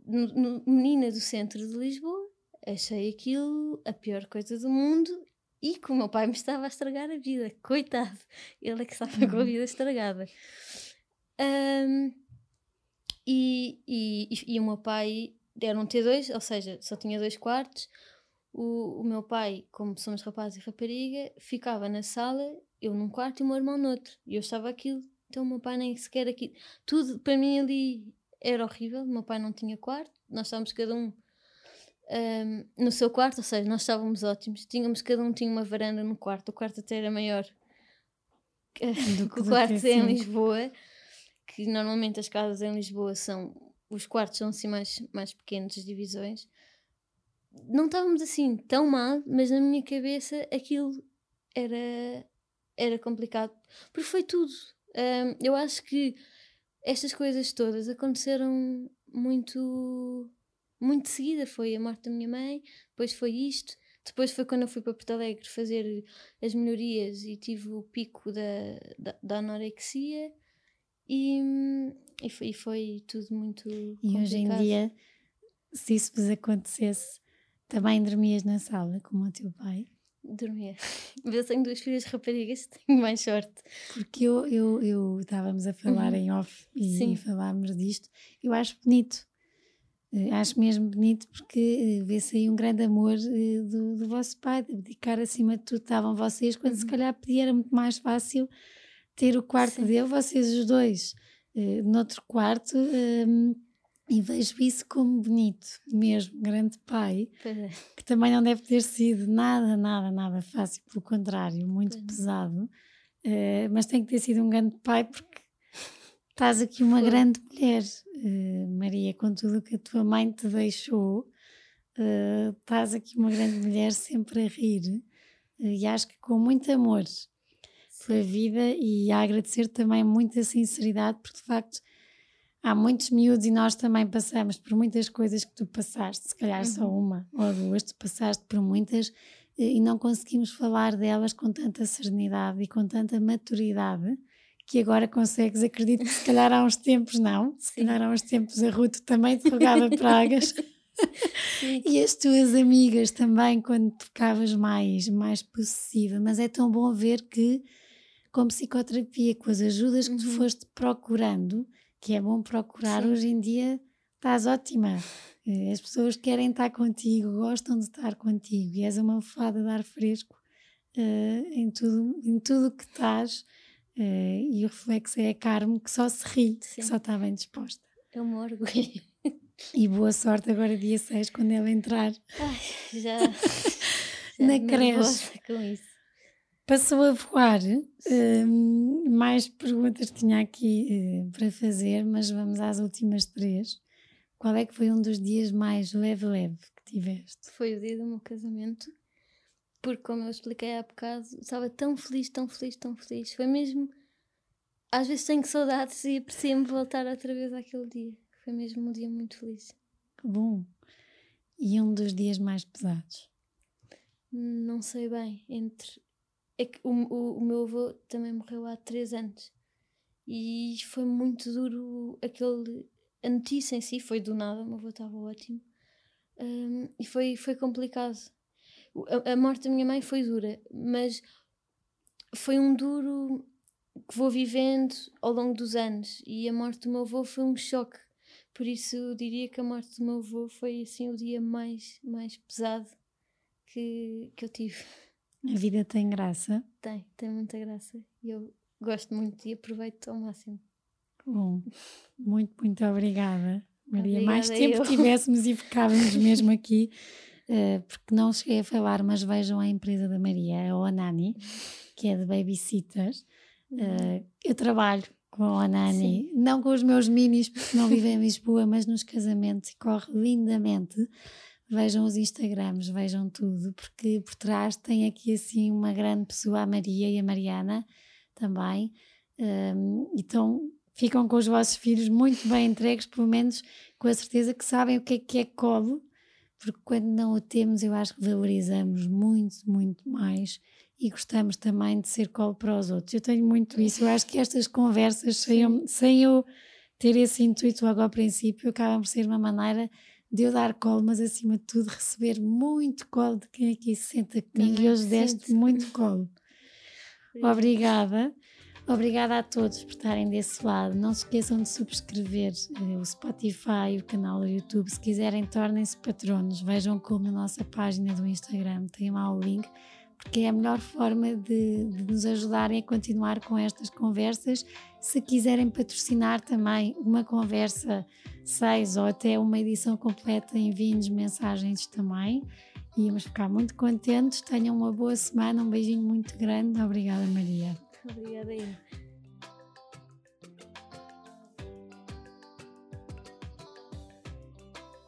no- no- menina do centro de Lisboa, achei aquilo a pior coisa do mundo e que o meu pai me estava a estragar a vida. Coitado, ele é que estava com a vida estragada. E, e, e- e o meu pai era um T2, ou seja, só tinha dois quartos. O, o meu pai, como somos rapaz e rapariga, ficava na sala, eu num quarto e o meu irmão noutro. E eu estava aquilo, então o meu pai nem sequer aqui. Tudo para mim ali era horrível. O meu pai não tinha quarto, nós estávamos cada um ahm, no seu quarto, ou seja, nós estávamos ótimos. Tínhamos, cada um tinha uma varanda no quarto, o quarto até era maior que, Do que o quarto T5. em Lisboa, que normalmente as casas em Lisboa são. Os quartos são assim mais, mais pequenos, as divisões. Não estávamos assim tão mal, mas na minha cabeça aquilo era, era complicado. Porque foi tudo. Ahm, eu acho que estas coisas todas aconteceram muito muito de seguida foi a morte da minha mãe depois foi isto depois foi quando eu fui para Porto Alegre fazer as melhorias e tive o pico da, da, da anorexia e, e, foi, e foi tudo muito E hoje em dia, se isso vos acontecesse, também dormias na sala, como o teu pai? dormia mas eu tenho duas filhas raparigas tenho mais sorte Porque eu, eu, eu estávamos a falar Uhum. em off e, Sim. falámos disto, eu acho bonito. Eh, Acho mesmo bonito porque eh, vê-se aí um grande amor eh, do, do vosso pai, de dedicar acima de tudo, estavam vocês, quando se Uhum. calhar podia era muito mais fácil ter o quarto Sim. dele, vocês os dois, eh, noutro quarto, ehm, e vejo isso como bonito, mesmo, grande pai, é. que também não deve ter sido nada, nada, nada fácil, pelo contrário, muito pesado, Eh, mas tem que ter sido um grande pai porque estás aqui uma Foi. grande mulher, eh, Maria, com tudo o que a tua mãe te deixou, eh, estás aqui uma grande mulher sempre a rir, e acho que com muito amor pela vida e a agradecer também muita sinceridade, porque de facto há muitos miúdos e nós também passamos por muitas coisas que tu passaste, se calhar só Uhum. uma ou duas, tu passaste por muitas eh, e não conseguimos falar delas com tanta serenidade e com tanta maturidade que agora consegues, acredito que se calhar há uns tempos não, se Sim. calhar há uns tempos a Ruth também te rogava pragas e as tuas amigas também quando tu ficavas mais, mais possessiva, mas é tão bom ver que com psicoterapia, com as ajudas que tu Uhum. foste procurando, que é bom procurar, Sim. hoje em dia estás ótima. Eh, As pessoas querem estar contigo, gostam de estar contigo e és uma fada de ar fresco eh, em tudo em tudo que estás eh, e o reflexo é a Carmo que só se ri, que Sim. só está bem disposta. É um orgulho. E boa sorte agora dia 6 quando ela entrar. Ai, já, já Na nervosa com isso. Passou a voar. hum, mais perguntas tinha aqui eh, para fazer, mas vamos às últimas três. Qual é que foi um dos dias mais leve-leve que tiveste? Foi o dia do meu casamento, porque, como eu expliquei há bocado, estava tão feliz, tão feliz, tão feliz. Foi mesmo. Às vezes tenho saudades e aprecio-me voltar outra vez àquele dia. Foi mesmo um dia muito feliz. Que bom! E um dos dias mais pesados? Não sei bem. Entre. É que o, o, o meu avô também morreu há três anos. E foi muito duro aquele. A notícia em si foi do nada, o meu avô estava ótimo. Hum, e foi, foi complicado. A, a morte da minha mãe foi dura, mas foi um duro que vou vivendo ao longo dos anos e a morte do meu avô foi um choque. Por isso eu diria que a morte do meu avô foi assim o dia mais, mais pesado que, que eu tive. A vida tem graça? Tem, tem muita graça. E eu gosto muito e aproveito ao máximo. Bom, muito, muito obrigada, Maria. Obrigada Mais tempo eu. tivéssemos e ficávamos mesmo aqui, uh, porque não cheguei a falar, mas vejam a empresa da Maria, a Onani, que é de babysitters. Uh, eu trabalho com a Onani, Sim. não com os meus minis, porque não vivem em Lisboa, mas nos casamentos e corre lindamente. Vejam os Instagrams, vejam tudo, porque por trás tem aqui assim uma grande pessoa, a Maria e a Mariana também. Um, então ficam com os vossos filhos muito bem entregues, pelo menos com a certeza que sabem o que é que é colo, porque quando não o temos, eu acho que valorizamos muito, muito mais e gostamos também de ser colo para os outros. Eu tenho muito isso. Eu acho que estas conversas, sem eu, sem eu ter esse intuito logo ao princípio, acabam por ser uma maneira de eu dar colo, mas acima de tudo receber muito colo de quem aqui se senta comigo também e hoje deste muito colo. Obrigada. Obrigada a todos por estarem desse lado. Não se esqueçam de subscrever uh, o Spotify, o canal do YouTube. Se quiserem, tornem-se patronos. Vejam como na nossa página do Instagram tem lá o link, porque é a melhor forma de, de nos ajudarem a continuar com estas conversas. Se quiserem patrocinar também uma conversa 6 ou até uma edição completa, enviem-nos mensagens também. Íamos ficar muito contentes. Tenham uma boa semana. Um beijinho muito grande. Obrigada, Maria. Obrigada, Ian.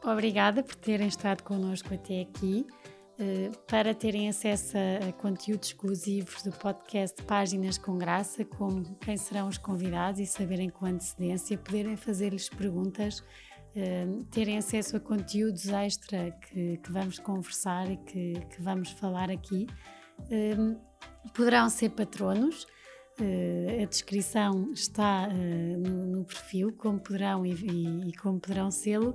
Obrigada por terem estado connosco até aqui. Uh, para terem acesso a, conteúdos exclusivos do podcast Páginas com Graça, como quem serão os convidados e saberem com antecedência, poderem fazer-lhes perguntas, uh, terem acesso a conteúdos extra que, que vamos conversar e que, que vamos falar aqui. Uh, poderão ser patronos. A descrição está no, no, perfil, como poderão e, e, e como poderão sê-lo,